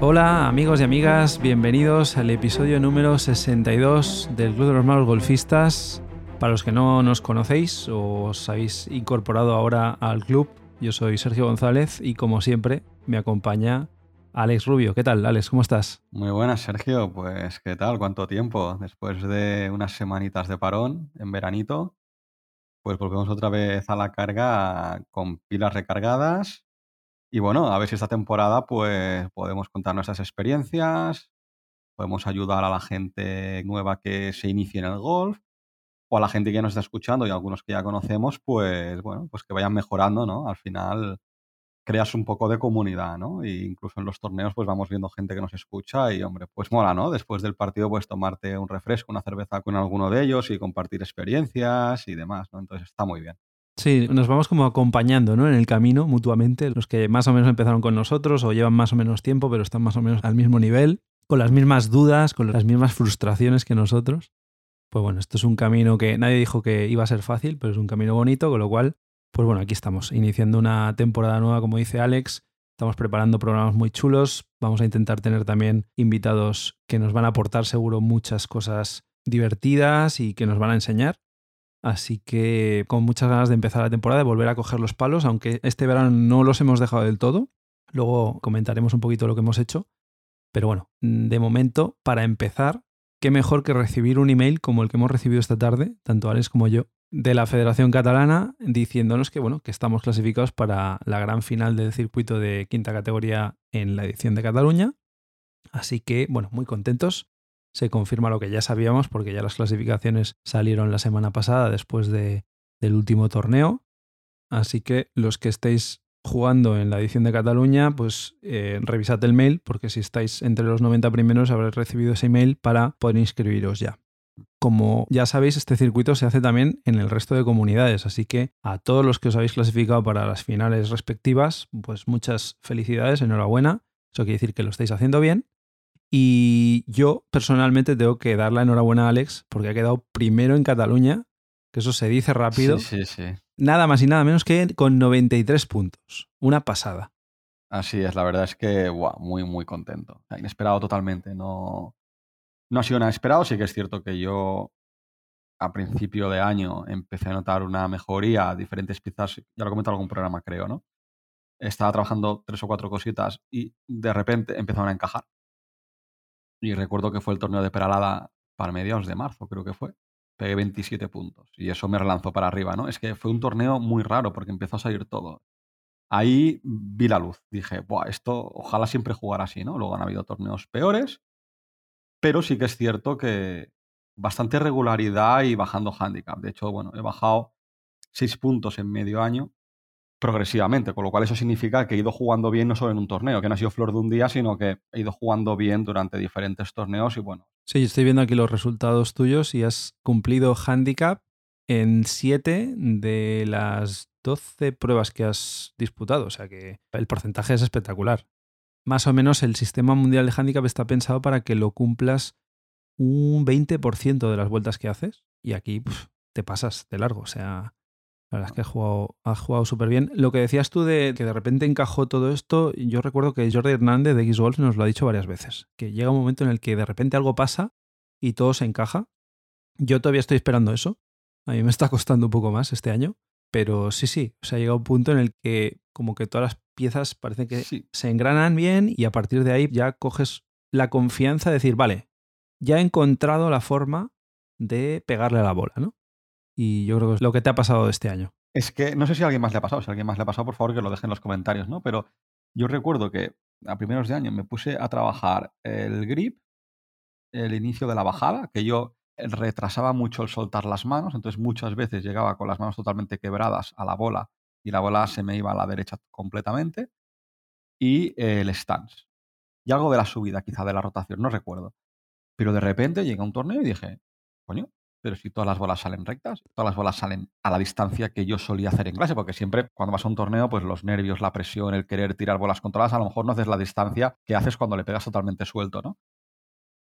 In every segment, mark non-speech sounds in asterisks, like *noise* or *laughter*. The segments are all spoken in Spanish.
Hola amigos y amigas, bienvenidos al episodio número 62 del Club de los Malos Golfistas. Para los que no nos conocéis o os habéis incorporado ahora al club, yo soy Sergio González y como siempre me acompaña Alex Rubio. ¿Qué tal, Alex? ¿Cómo estás? Muy buenas, Sergio. Pues, ¿qué tal? ¿Cuánto tiempo? Después de unas semanitas de parón en veranito, pues volvemos otra vez a la carga con pilas recargadas y bueno, a ver si esta temporada pues podemos contar nuestras experiencias, podemos ayudar a la gente nueva que se inicie en el golf o a la gente que nos está escuchando y algunos que ya conocemos, pues bueno, pues que vayan mejorando, ¿no? Al final creas un poco de comunidad, ¿no? E incluso en los torneos pues vamos viendo gente que nos escucha y hombre, pues mola, ¿no? Después del partido pues tomarte un refresco, una cerveza con alguno de ellos y compartir experiencias y demás, ¿no? Entonces está muy bien. Sí, nos vamos como acompañando ¿no? en el camino mutuamente, los que más o menos empezaron con nosotros o llevan más o menos tiempo, pero están más o menos al mismo nivel, con las mismas dudas, con las mismas frustraciones que nosotros. Pues bueno, esto es un camino que nadie dijo que iba a ser fácil, pero es un camino bonito, con lo cual, pues bueno, aquí estamos, iniciando una temporada nueva, como dice Alex. Estamos preparando programas muy chulos. Vamos a intentar tener también invitados que nos van a aportar seguro muchas cosas divertidas y que nos van a enseñar. Así que con muchas ganas de empezar la temporada, de volver a coger los palos, aunque este verano no los hemos dejado del todo. Luego comentaremos un poquito lo que hemos hecho. Pero bueno, de momento, para empezar, qué mejor que recibir un email como el que hemos recibido esta tarde, tanto Alex como yo, de la Federación Catalana, diciéndonos que bueno, que estamos clasificados para la gran final del circuito de quinta categoría en la edición de Cataluña. Así que, bueno, muy contentos se confirma lo que ya sabíamos porque ya las clasificaciones salieron la semana pasada después de, del último torneo. Así que los que estéis jugando en la edición de Cataluña, pues eh, revisad el mail porque si estáis entre los 90 primeros habréis recibido ese mail para poder inscribiros ya. Como ya sabéis, este circuito se hace también en el resto de comunidades, así que a todos los que os habéis clasificado para las finales respectivas, pues muchas felicidades, enhorabuena. Eso quiere decir que lo estáis haciendo bien y yo personalmente tengo que dar la enhorabuena a Alex porque ha quedado primero en Cataluña, que eso se dice rápido. Sí, sí, sí. Nada más y nada menos que con 93 puntos. Una pasada. Así es, la verdad es que muy, muy contento. Inesperado totalmente. No, no ha sido nada esperado. Sí que es cierto que yo a principio de año empecé a notar una mejoría, diferentes piezas, ya lo comenté en algún programa, creo, ¿no? Estaba trabajando tres o cuatro cositas y de repente empezaron a encajar. Y recuerdo que fue el torneo de Peralada para mediados de marzo, creo que fue. Pegué 27 puntos y eso me relanzó para arriba, ¿no? Es que fue un torneo muy raro porque empezó a salir todo. Ahí vi la luz. Dije, Buah, esto ojalá siempre jugara así, ¿no? Luego han habido torneos peores, pero sí que es cierto que bastante regularidad y bajando handicap. De hecho, bueno, he bajado 6 puntos en medio año progresivamente, con lo cual eso significa que he ido jugando bien no solo en un torneo, que no ha sido flor de un día, sino que he ido jugando bien durante diferentes torneos y bueno. Sí, estoy viendo aquí los resultados tuyos y has cumplido handicap en 7 de las 12 pruebas que has disputado, o sea que el porcentaje es espectacular. Más o menos el sistema mundial de handicap está pensado para que lo cumplas un 20% de las vueltas que haces y aquí te pasas de largo, o sea, la verdad es que has jugado, jugado súper bien. Lo que decías tú de que de repente encajó todo esto, yo recuerdo que Jordi Hernández de X-Golf nos lo ha dicho varias veces, que llega un momento en el que de repente algo pasa y todo se encaja. Yo todavía estoy esperando eso. A mí me está costando un poco más este año, pero sí, sí, o sea, llega un punto en el que como que todas las piezas parecen que se engranan bien y a partir de ahí ya coges la confianza de decir, vale, ya he encontrado la forma de pegarle a la bola, ¿no? Y yo creo que es lo que te ha pasado este año. Es que no sé si a alguien más le ha pasado. Si a alguien más le ha pasado, por favor, que lo deje en los comentarios, ¿no? Pero yo recuerdo que a primeros de año me puse a trabajar el grip, el inicio de la bajada, que yo retrasaba mucho el soltar las manos, entonces muchas veces llegaba con las manos totalmente quebradas a la bola y la bola se me iba a la derecha completamente, y el stance. Y algo de la subida, quizá de la rotación, no recuerdo. Pero de repente llega un torneo y dije, coño, pero si todas las bolas salen rectas, todas las bolas salen a la distancia que yo solía hacer en clase, porque siempre cuando vas a un torneo, pues los nervios, la presión, el querer tirar bolas controladas, a lo mejor no haces la distancia que haces cuando le pegas totalmente suelto, ¿no?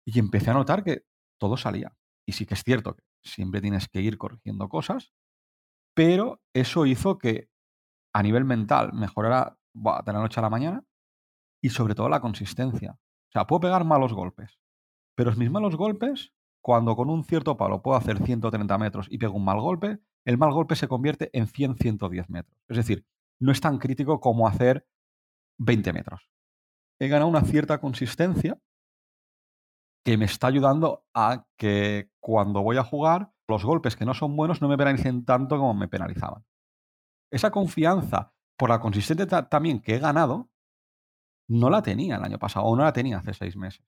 Y empecé a notar que todo salía. Y sí que es cierto que siempre tienes que ir corrigiendo cosas, pero eso hizo que a nivel mental mejorara de la noche a la mañana y sobre todo la consistencia. O sea, puedo pegar malos golpes, pero mis malos golpes, cuando con un cierto palo puedo hacer 130 metros y pego un mal golpe, el mal golpe se convierte en 100, 110 metros. Es decir, no es tan crítico como hacer 20 metros. He ganado una cierta consistencia que me está ayudando a que cuando voy a jugar, los golpes que no son buenos no me penalicen tanto como me penalizaban. Esa confianza por la consistencia también que he ganado, no la tenía el año pasado o no la tenía hace seis meses.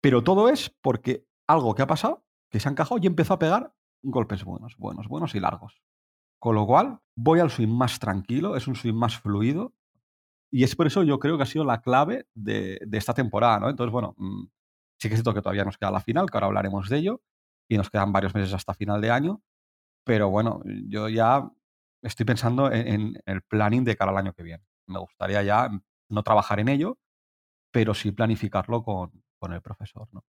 Pero todo es porque algo que ha pasado, que se ha encajado y empezó a pegar golpes buenos, buenos, buenos y largos. Con lo cual, voy al swing más tranquilo, es un swing más fluido. Y es por eso yo creo que ha sido la clave de, esta temporada, ¿no? Entonces, bueno, mm, sí que es cierto que todavía nos queda la final, que ahora hablaremos de ello, y nos quedan varios meses hasta final de año. Pero bueno, yo ya estoy pensando en, el planning de cara al año que viene. Me gustaría ya no trabajar en ello, pero sí planificarlo con, con el profesor, ¿no?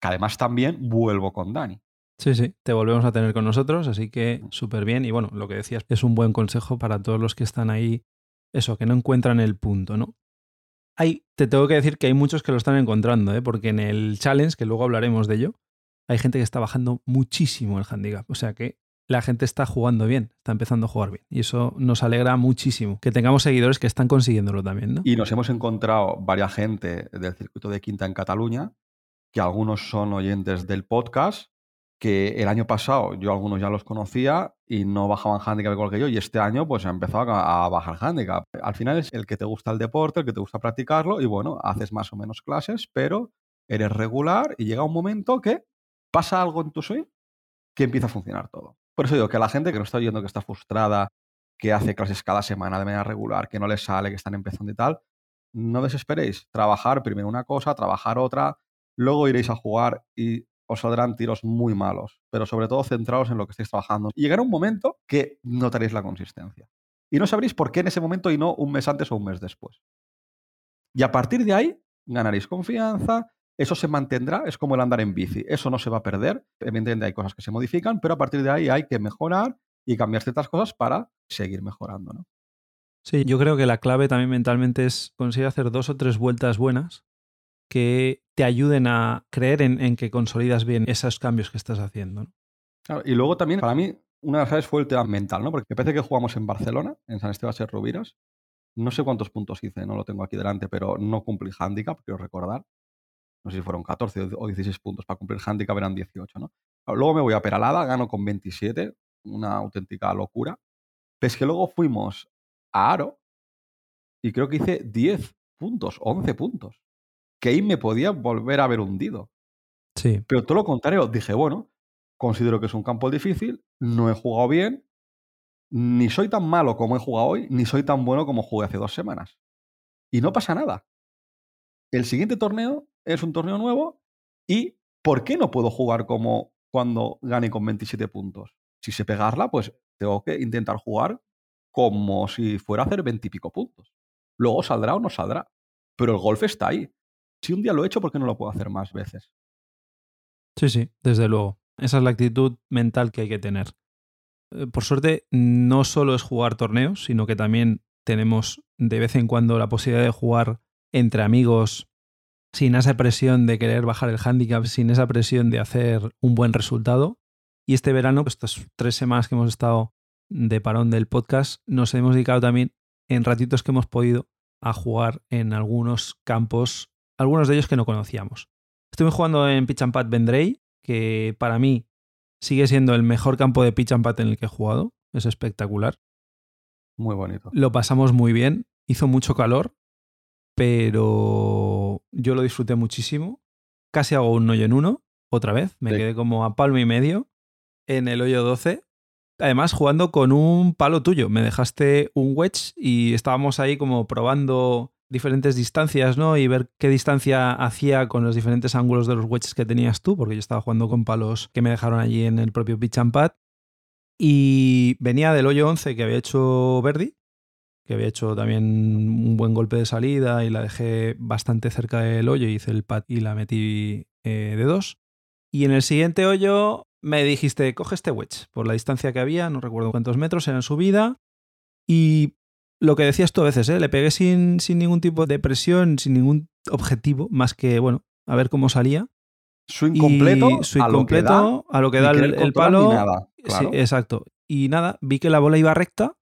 Que además también vuelvo con Dani. Sí, sí, te volvemos a tener con nosotros, así que súper bien. Y bueno, lo que decías es un buen consejo para todos los que están ahí, eso, que no encuentran el punto, ¿no? Hay, te tengo que decir que hay muchos que lo están encontrando, ¿eh? porque en el challenge, que luego hablaremos de ello, hay gente que está bajando muchísimo el handicap. O sea que la gente está jugando bien, está empezando a jugar bien. Y eso nos alegra muchísimo. Que tengamos seguidores que están consiguiéndolo también, ¿no? Y nos hemos encontrado varias gente del circuito de Quinta en Cataluña, que algunos son oyentes del podcast que el año pasado yo algunos ya los conocía y no bajaban handicap igual que yo y este año pues ha empezado a, bajar handicap. Al final es el que te gusta el deporte, el que te gusta practicarlo y bueno, haces más o menos clases, pero eres regular y llega un momento que pasa algo en tu swing que empieza a funcionar todo. Por eso digo que la gente que no está oyendo, que está frustrada, que hace clases cada semana de manera regular, que no les sale, que están empezando y tal, no desesperéis. Trabajar primero una cosa, trabajar otra, luego iréis a jugar y os saldrán tiros muy malos, pero sobre todo centrados en lo que estáis trabajando. Y llegará un momento que notaréis la consistencia. Y no sabréis por qué en ese momento y no un mes antes o un mes después. Y a partir de ahí ganaréis confianza, eso se mantendrá, es como el andar en bici, eso no se va a perder. Evidentemente hay cosas que se modifican, pero a partir de ahí hay que mejorar y cambiar ciertas cosas para seguir mejorando. ¿no? Sí, yo creo que la clave también mentalmente es conseguir hacer dos o tres vueltas buenas que te ayuden a creer en, que consolidas bien esos cambios que estás haciendo. y luego también, para mí, una de las claves fue el tema mental, ¿no? Porque me parece que jugamos en Barcelona, en San Esteban de Rubiras. No sé cuántos puntos hice, no lo tengo aquí delante, pero no cumplí handicap, quiero recordar. No sé si fueron 14 o 16 puntos. Para cumplir handicap eran 18, ¿no? Luego me voy a Peralada, gano con 27, una auténtica locura. Pero es que luego fuimos a Aro y creo que hice 10 puntos, 11 puntos que ahí me podía volver a haber hundido. Sí. Pero todo lo contrario, dije, bueno, considero que es un campo difícil, no he jugado bien, ni soy tan malo como he jugado hoy, ni soy tan bueno como jugué hace dos semanas. Y no pasa nada. El siguiente torneo es un torneo nuevo y ¿por qué no puedo jugar como cuando gane con 27 puntos? Si sé pegarla, pues tengo que intentar jugar como si fuera a hacer 20 y pico puntos. Luego saldrá o no saldrá. Pero el golf está ahí si un día lo he hecho, ¿por qué no lo puedo hacer más veces? Sí, sí, desde luego. Esa es la actitud mental que hay que tener. Eh, por suerte, no solo es jugar torneos, sino que también tenemos de vez en cuando la posibilidad de jugar entre amigos sin esa presión de querer bajar el handicap, sin esa presión de hacer un buen resultado. Y este verano, pues, estas tres semanas que hemos estado de parón del podcast, nos hemos dedicado también en ratitos que hemos podido a jugar en algunos campos algunos de ellos que no conocíamos. Estuve jugando en Pitch and Pad Vendrey, que para mí sigue siendo el mejor campo de Pitch and Pad en el que he jugado. Es espectacular. Muy bonito. Lo pasamos muy bien. Hizo mucho calor, pero yo lo disfruté muchísimo. Casi hago un hoyo en uno, otra vez. Me quedé como a palmo y medio en el hoyo 12. Además, jugando con un palo tuyo. Me dejaste un wedge y estábamos ahí como probando diferentes distancias, ¿no? Y ver qué distancia hacía con los diferentes ángulos de los wedges que tenías tú, porque yo estaba jugando con palos que me dejaron allí en el propio pitch and pad. Y venía del hoyo 11 que había hecho Verdi, que había hecho también un buen golpe de salida y la dejé bastante cerca del hoyo, hice el pad y la metí eh, de dos. Y en el siguiente hoyo me dijiste, coge este wedge, por la distancia que había, no recuerdo cuántos metros, era en subida, y lo que decías tú a veces, ¿eh? le pegué sin, sin ningún tipo de presión, sin ningún objetivo, más que, bueno, a ver cómo salía. Swing completo, swing a lo que da, completo, a lo que da el, palo. nada, claro. Sí, exacto. Y nada, vi que la bola iba recta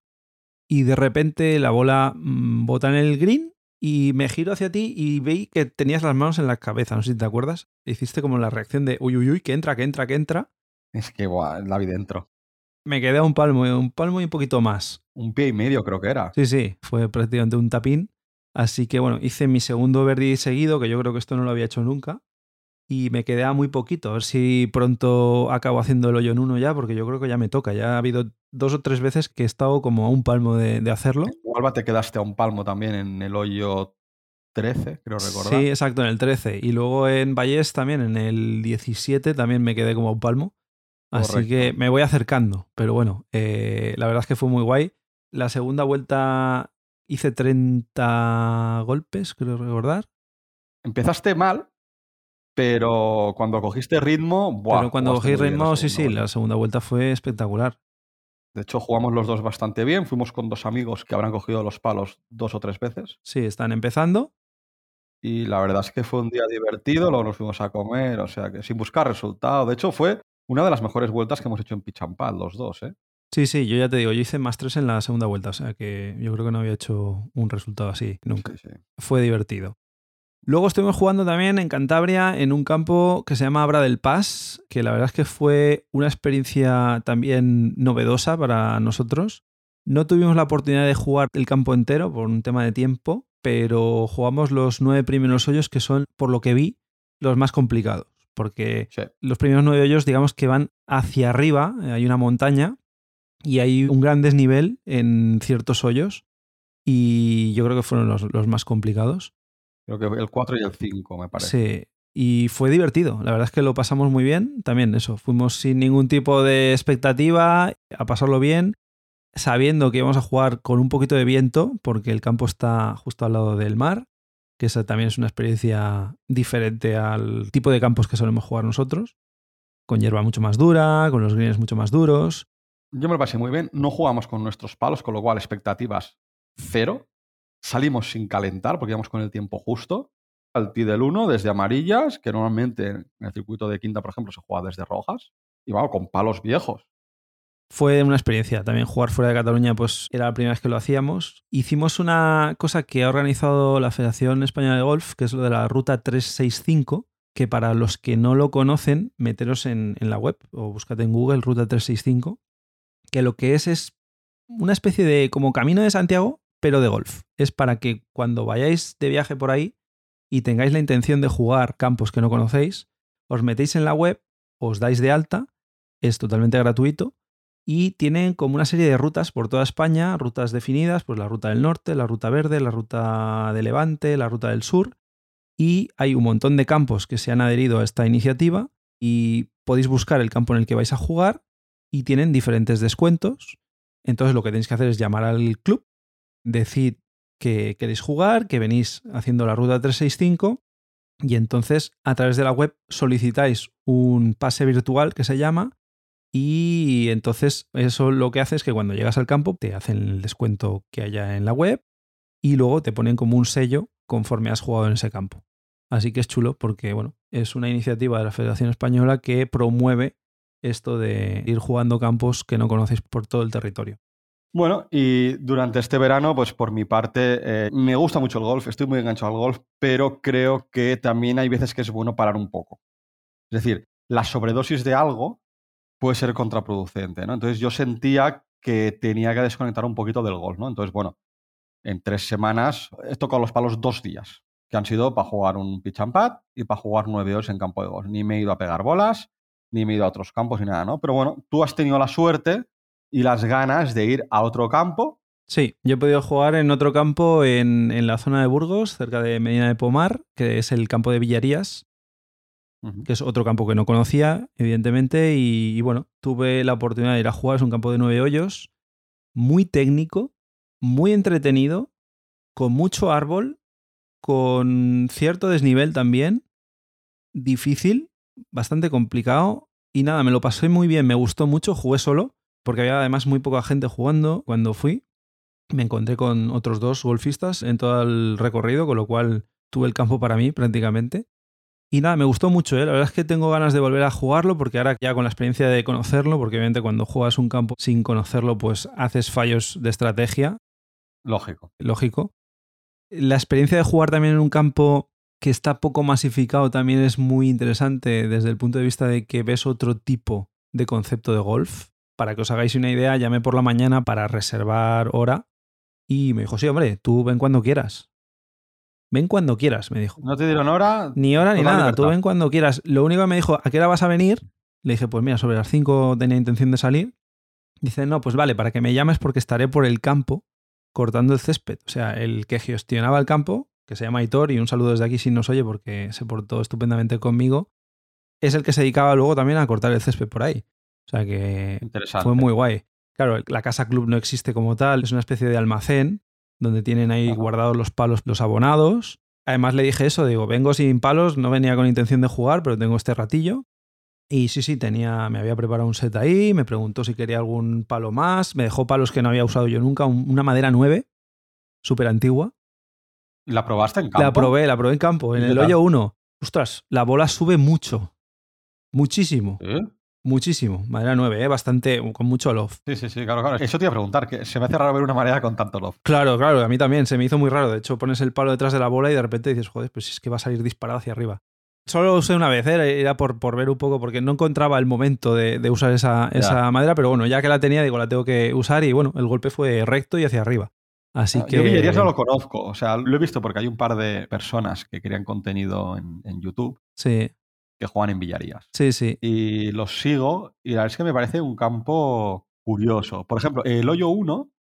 y de repente la bola mm, bota en el green y me giro hacia ti y vi que tenías las manos en la cabeza, no sé si te acuerdas. Hiciste como la reacción de uy, uy, uy, que entra, que entra, que entra. Es que, buah, la vi dentro. Me quedé a un palmo, un palmo y un poquito más. Un pie y medio creo que era. Sí, sí, fue prácticamente un tapín. Así que bueno, hice mi segundo birdie seguido, que yo creo que esto no lo había hecho nunca. Y me quedé a muy poquito, a ver si pronto acabo haciendo el hoyo en uno ya, porque yo creo que ya me toca. Ya ha habido dos o tres veces que he estado como a un palmo de, de hacerlo. Huelva te quedaste a un palmo también en el hoyo 13, creo recordar. Sí, exacto, en el 13. Y luego en Vallés también, en el 17, también me quedé como a un palmo. Así Correcto. que me voy acercando. Pero bueno, eh, la verdad es que fue muy guay. La segunda vuelta hice 30 golpes, creo recordar. Empezaste mal, pero cuando cogiste ritmo, buah, Pero cuando cogí ritmo, sí, sí, vuelta. la segunda vuelta fue espectacular. De hecho, jugamos los dos bastante bien. Fuimos con dos amigos que habrán cogido los palos dos o tres veces. Sí, están empezando. Y la verdad es que fue un día divertido. Luego nos fuimos a comer, o sea que sin buscar resultado. De hecho, fue una de las mejores vueltas que hemos hecho en Pad, los dos, ¿eh? Sí, sí, yo ya te digo, yo hice más tres en la segunda vuelta, o sea que yo creo que no había hecho un resultado así nunca. Sí, sí. Fue divertido. Luego estuvimos jugando también en Cantabria en un campo que se llama Abra del Paz, que la verdad es que fue una experiencia también novedosa para nosotros. No tuvimos la oportunidad de jugar el campo entero por un tema de tiempo, pero jugamos los nueve primeros hoyos que son, por lo que vi, los más complicados. Porque Sí. los primeros nueve hoyos, digamos que van hacia arriba, eh, hay una montaña y hay un gran desnivel en ciertos hoyos. Y yo creo que fueron los, los más complicados. Creo que el 4 y el 5, me parece. Sí. Y fue divertido. La verdad es que lo pasamos muy bien. También eso, fuimos sin ningún tipo de expectativa a pasarlo bien, sabiendo que íbamos a jugar con un poquito de viento, porque el campo está justo al lado del mar, que esa también es una experiencia diferente al tipo de campos que solemos jugar nosotros, con hierba mucho más dura, con los greens mucho más duros. Yo me lo pasé muy bien. No jugamos con nuestros palos, con lo cual expectativas cero. Salimos sin calentar porque íbamos con el tiempo justo. Al tee del 1 desde amarillas, que normalmente en el circuito de quinta, por ejemplo, se juega desde rojas. Y vamos, con palos viejos. Fue una experiencia. También jugar fuera de Cataluña, pues era la primera vez que lo hacíamos. Hicimos una cosa que ha organizado la Federación Española de Golf, que es lo de la Ruta 365, que para los que no lo conocen, meteros en, la web o búscate en Google Ruta 365, que lo que es es una especie de como camino de Santiago, pero de golf. Es para que cuando vayáis de viaje por ahí y tengáis la intención de jugar campos que no conocéis, os metéis en la web, os dais de alta, es totalmente gratuito y tienen como una serie de rutas por toda España, rutas definidas, pues la ruta del norte, la ruta verde, la ruta de Levante, la ruta del sur, y hay un montón de campos que se han adherido a esta iniciativa y podéis buscar el campo en el que vais a jugar y tienen diferentes descuentos. Entonces lo que tenéis que hacer es llamar al club, decir que queréis jugar, que venís haciendo la ruta 365 y entonces a través de la web solicitáis un pase virtual que se llama y entonces eso lo que hace es que cuando llegas al campo te hacen el descuento que haya en la web y luego te ponen como un sello conforme has jugado en ese campo. Así que es chulo porque bueno, es una iniciativa de la Federación Española que promueve esto de ir jugando campos que no conocéis por todo el territorio. Bueno, y durante este verano, pues por mi parte, eh, me gusta mucho el golf, estoy muy enganchado al golf, pero creo que también hay veces que es bueno parar un poco. Es decir, la sobredosis de algo puede ser contraproducente, ¿no? Entonces yo sentía que tenía que desconectar un poquito del golf, ¿no? Entonces, bueno, en tres semanas he tocado los palos dos días, que han sido para jugar un pitch and y para jugar nueve horas en campo de golf. Ni me he ido a pegar bolas, ni me he ido a otros campos ni nada, ¿no? Pero bueno, tú has tenido la suerte y las ganas de ir a otro campo. Sí, yo he podido jugar en otro campo en, en la zona de Burgos, cerca de Medina de Pomar, que es el campo de Villarías, Que es otro campo que no conocía, evidentemente, y, y bueno, tuve la oportunidad de ir a jugar, es un campo de nueve hoyos, muy técnico, muy entretenido, con mucho árbol, con cierto desnivel también, difícil, bastante complicado, y nada, me lo pasé muy bien, me gustó mucho, jugué solo, porque había además muy poca gente jugando cuando fui, Me encontré con otros dos golfistas en todo el recorrido, con lo cual tuve el campo para mí prácticamente. Y nada, me gustó mucho, ¿eh? la verdad es que tengo ganas de volver a jugarlo porque ahora ya con la experiencia de conocerlo, porque obviamente cuando juegas un campo sin conocerlo, pues haces fallos de estrategia. Lógico. Lógico. La experiencia de jugar también en un campo que está poco masificado también es muy interesante desde el punto de vista de que ves otro tipo de concepto de golf. Para que os hagáis una idea, llamé por la mañana para reservar hora y me dijo, sí, hombre, tú ven cuando quieras. Ven cuando quieras, me dijo. No te dieron hora. Ni hora ni nada, tú ven cuando quieras. Lo único que me dijo, ¿a qué hora vas a venir? Le dije, pues mira, sobre las 5 tenía intención de salir. Dice, no, pues vale, para que me llames porque estaré por el campo cortando el césped. O sea, el que gestionaba el campo, que se llama Hitor, y un saludo desde aquí si nos oye porque se portó estupendamente conmigo, es el que se dedicaba luego también a cortar el césped por ahí. O sea que fue muy guay. Claro, la casa club no existe como tal, es una especie de almacén donde tienen ahí guardados los palos, los abonados. Además le dije eso, digo, vengo sin palos, no venía con intención de jugar, pero tengo este ratillo. Y sí, sí, tenía, me había preparado un set ahí, me preguntó si quería algún palo más, me dejó palos que no había usado yo nunca, una madera 9, súper antigua. ¿La probaste en campo? La probé, la probé en campo, en el hoyo 1. Ostras, la bola sube mucho. Muchísimo. Muchísimo. Madera 9, ¿eh? bastante, con mucho love. Sí, sí, sí, claro, claro. Eso te iba a preguntar, que se me hace raro ver una madera con tanto love. Claro, claro, a mí también, se me hizo muy raro. De hecho, pones el palo detrás de la bola y de repente dices, joder, pues es que va a salir disparado hacia arriba. Solo lo usé una vez, ¿eh? era por, por, ver un poco, porque no encontraba el momento de, usar esa, esa, madera, pero bueno, ya que la tenía, digo, la tengo que usar y bueno, el golpe fue recto y hacia arriba. Así que... Yo Villerías no lo conozco, o sea, lo he visto porque hay un par de personas que crean contenido en, en YouTube. Sí que juegan en Villarías. Sí, sí. Y los sigo y la verdad es que me parece un campo curioso. Por ejemplo, el hoyo 1,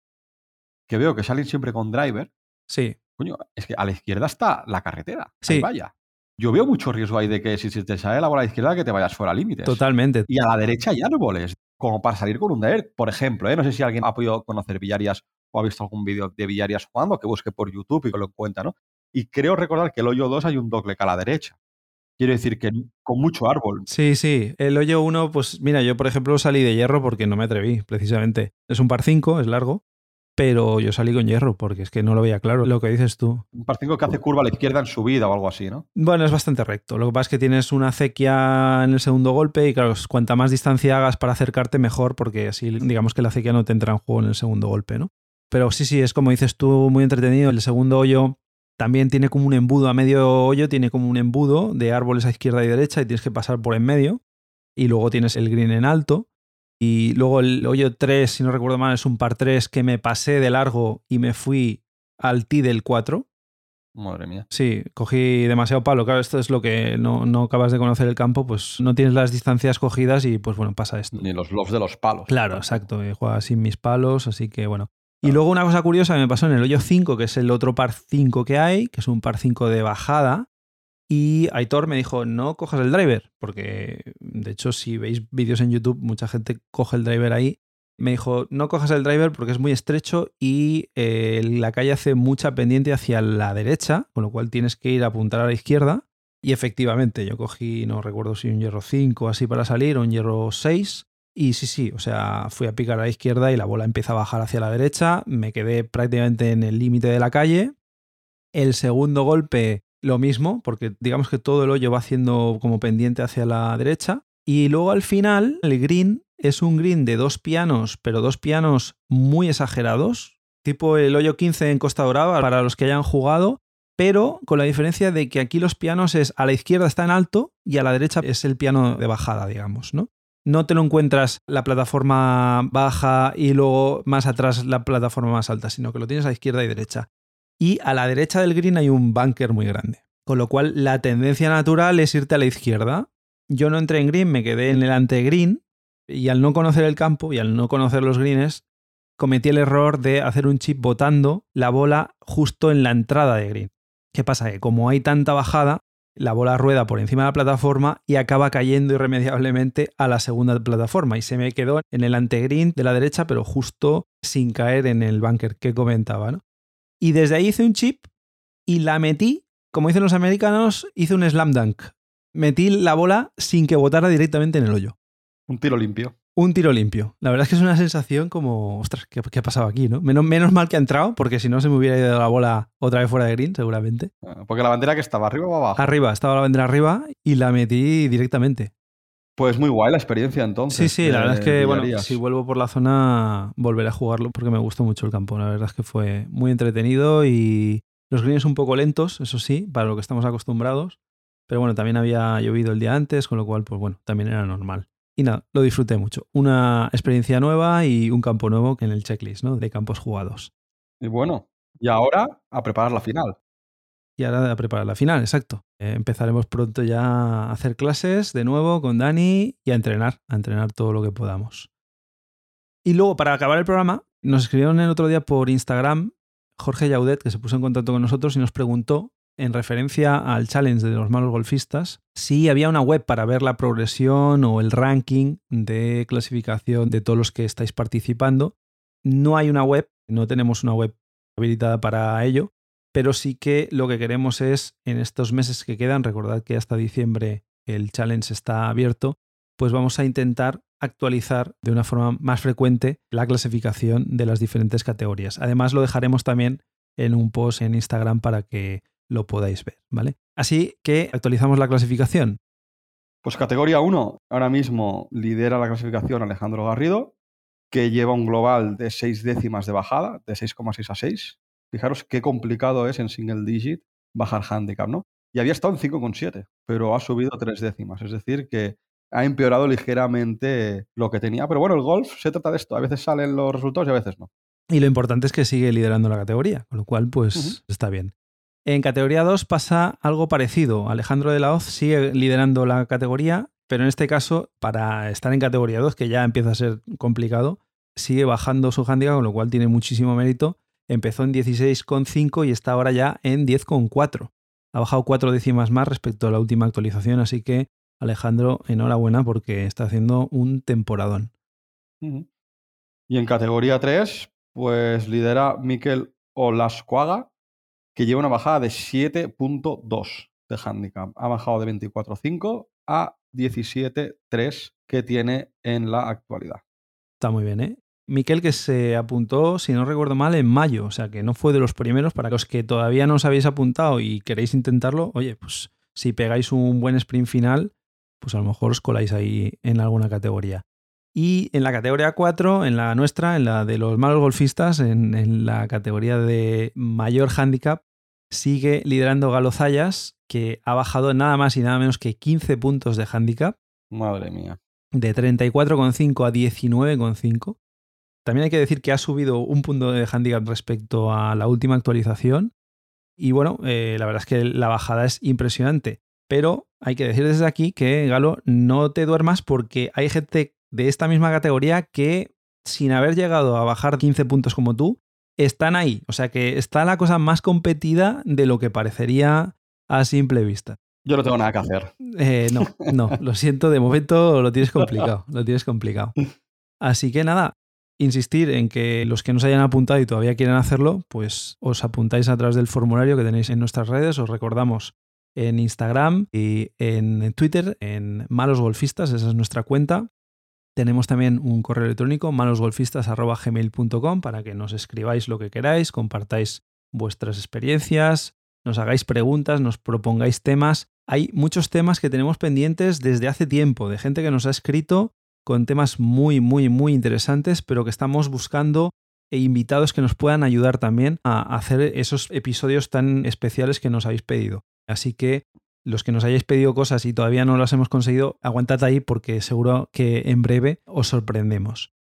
que veo que salen siempre con driver. Sí. Coño, es que a la izquierda está la carretera. Sí. vaya. Yo veo mucho riesgo ahí de que si se te sale la bola a la izquierda que te vayas fuera límites. Totalmente. Y a la derecha hay árboles, como para salir con un driver. Por ejemplo, ¿eh? no sé si alguien ha podido conocer Villarias o ha visto algún vídeo de Villarias jugando, que busque por YouTube y que lo cuenta, ¿no? Y creo recordar que el hoyo 2 hay un doble a la derecha. Quiero decir que con mucho árbol. Sí, sí. El hoyo 1, pues mira, yo por ejemplo salí de hierro porque no me atreví, precisamente. Es un par 5, es largo, pero yo salí con hierro porque es que no lo veía claro lo que dices tú. Un par 5 que hace curva a la izquierda en subida o algo así, ¿no? Bueno, es bastante recto. Lo que pasa es que tienes una acequia en el segundo golpe y claro, cuanta más distancia hagas para acercarte, mejor porque así digamos que la acequia no te entra en juego en el segundo golpe, ¿no? Pero sí, sí, es como dices tú, muy entretenido. El segundo hoyo también tiene como un embudo a medio hoyo, tiene como un embudo de árboles a izquierda y derecha y tienes que pasar por en medio. Y luego tienes el green en alto. Y luego el hoyo 3, si no recuerdo mal, es un par 3 que me pasé de largo y me fui al T del 4. Madre mía. Sí, cogí demasiado palo. Claro, esto es lo que no, no, acabas de conocer el campo, pues no tienes las distancias cogidas y pues bueno, pasa esto. Ni los lofts de los palos. Claro, exacto. Juega sin mis palos, así que bueno. Y luego una cosa curiosa me pasó en el hoyo 5, que es el otro par 5 que hay, que es un par 5 de bajada. Y Aitor me dijo, no cojas el driver, porque de hecho si veis vídeos en YouTube, mucha gente coge el driver ahí. Me dijo, no cojas el driver porque es muy estrecho y eh, la calle hace mucha pendiente hacia la derecha, con lo cual tienes que ir a apuntar a la izquierda. Y efectivamente, yo cogí, no recuerdo si un hierro 5 así para salir o un hierro 6. Y sí, sí, o sea, fui a picar a la izquierda y la bola empieza a bajar hacia la derecha, me quedé prácticamente en el límite de la calle. El segundo golpe, lo mismo, porque digamos que todo el hoyo va haciendo como pendiente hacia la derecha. Y luego al final, el green es un green de dos pianos, pero dos pianos muy exagerados, tipo el hoyo 15 en Costa Dorada, para los que hayan jugado, pero con la diferencia de que aquí los pianos es a la izquierda está en alto y a la derecha es el piano de bajada, digamos, ¿no? No te lo encuentras la plataforma baja y luego más atrás la plataforma más alta, sino que lo tienes a izquierda y derecha. Y a la derecha del green hay un bunker muy grande. Con lo cual la tendencia natural es irte a la izquierda. Yo no entré en green, me quedé en el ante-green y al no conocer el campo y al no conocer los greens, cometí el error de hacer un chip botando la bola justo en la entrada de green. ¿Qué pasa? Que como hay tanta bajada, la bola rueda por encima de la plataforma y acaba cayendo irremediablemente a la segunda plataforma y se me quedó en el antegreen de la derecha, pero justo sin caer en el bunker que comentaba. ¿no? Y desde ahí hice un chip y la metí, como dicen los americanos, hice un slam dunk. Metí la bola sin que botara directamente en el hoyo. Un tiro limpio. Un tiro limpio. La verdad es que es una sensación como, ostras, ¿qué, ha pasado aquí? ¿no? Menos, menos mal que ha entrado, porque si no se me hubiera ido la bola otra vez fuera de green, seguramente. Ah, porque la bandera que estaba arriba o abajo. Arriba, estaba la bandera arriba y la metí directamente. Pues muy guay la experiencia entonces. Sí, sí, la verdad es que, bueno, si vuelvo por la zona, volveré a jugarlo porque me gustó mucho el campo. La verdad es que fue muy entretenido y los greens un poco lentos, eso sí, para lo que estamos acostumbrados. Pero bueno, también había llovido el día antes, con lo cual, pues bueno, también era normal. Y nada, lo disfruté mucho. Una experiencia nueva y un campo nuevo en el checklist, ¿no? De campos jugados. Y bueno, y ahora a preparar la final. Y ahora a preparar la final, exacto. Eh, empezaremos pronto ya a hacer clases de nuevo con Dani y a entrenar, a entrenar todo lo que podamos. Y luego, para acabar el programa, nos escribieron el otro día por Instagram Jorge Yaudet, que se puso en contacto con nosotros y nos preguntó, en referencia al challenge de los malos golfistas, si había una web para ver la progresión o el ranking de clasificación de todos los que estáis participando. No hay una web, no tenemos una web habilitada para ello, pero sí que lo que queremos es, en estos meses que quedan, recordad que hasta diciembre el challenge está abierto, pues vamos a intentar actualizar de una forma más frecuente la clasificación de las diferentes categorías. Además, lo dejaremos también en un post en Instagram para que lo podáis ver, ¿vale? Así que actualizamos la clasificación. Pues categoría 1, ahora mismo lidera la clasificación Alejandro Garrido, que lleva un global de 6 décimas de bajada, de 6,6 a 6. Fijaros qué complicado es en single digit bajar handicap, ¿no? Y había estado en 5,7, pero ha subido 3 décimas. Es decir, que ha empeorado ligeramente lo que tenía. Pero bueno, el golf se trata de esto. A veces salen los resultados y a veces no. Y lo importante es que sigue liderando la categoría, con lo cual, pues está bien. En categoría 2 pasa algo parecido. Alejandro de la Hoz sigue liderando la categoría, pero en este caso, para estar en categoría 2, que ya empieza a ser complicado, sigue bajando su handicap, con lo cual tiene muchísimo mérito. Empezó en 16,5 y está ahora ya en 10,4. Ha bajado cuatro décimas más respecto a la última actualización, así que Alejandro, enhorabuena porque está haciendo un temporadón. Y en categoría 3, pues lidera Miquel Olascuaga, que lleva una bajada de 7.2 de handicap. Ha bajado de 24.5 a 17.3 que tiene en la actualidad. Está muy bien, ¿eh? Miquel que se apuntó, si no recuerdo mal, en mayo, o sea que no fue de los primeros. Para los que todavía no os habéis apuntado y queréis intentarlo, oye, pues si pegáis un buen sprint final, pues a lo mejor os coláis ahí en alguna categoría. Y en la categoría 4, en la nuestra, en la de los malos golfistas, en, la categoría de mayor handicap, sigue liderando Galo Zayas, que ha bajado nada más y nada menos que 15 puntos de handicap. Madre mía. De 34,5 a 19,5. También hay que decir que ha subido un punto de handicap respecto a la última actualización. Y bueno, eh, la verdad es que la bajada es impresionante. Pero hay que decir desde aquí que, Galo, no te duermas porque hay gente de esta misma categoría que, sin haber llegado a bajar 15 puntos como tú, están ahí. O sea que está la cosa más competida de lo que parecería a simple vista. Yo no tengo nada que hacer. Eh, no, no, *laughs* lo siento, de momento lo tienes complicado, lo tienes complicado. *laughs* Así que nada, insistir en que los que nos hayan apuntado y todavía quieren hacerlo, pues os apuntáis a través del formulario que tenéis en nuestras redes. Os recordamos en Instagram y en Twitter, en Malos Golfistas, esa es nuestra cuenta. Tenemos también un correo electrónico, malosgolfistas.gmail.com, para que nos escribáis lo que queráis, compartáis vuestras experiencias, nos hagáis preguntas, nos propongáis temas. Hay muchos temas que tenemos pendientes desde hace tiempo, de gente que nos ha escrito con temas muy, muy, muy interesantes, pero que estamos buscando e invitados que nos puedan ayudar también a hacer esos episodios tan especiales que nos habéis pedido. Así que los que nos hayáis pedido cosas y todavía no las hemos conseguido, aguantad ahí porque seguro que en breve os sorprendemos.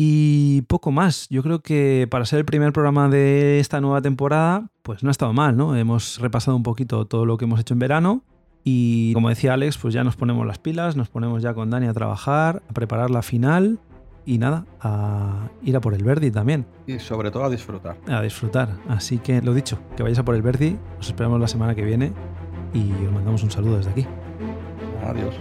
Y poco más. Yo creo que para ser el primer programa de esta nueva temporada, pues no ha estado mal, ¿no? Hemos repasado un poquito todo lo que hemos hecho en verano. Y como decía Alex, pues ya nos ponemos las pilas, nos ponemos ya con Dani a trabajar, a preparar la final y nada, a ir a por el Verdi también. Y sobre todo a disfrutar. A disfrutar. Así que lo dicho, que vayáis a por el Verdi, os esperamos la semana que viene y os mandamos un saludo desde aquí. Adiós.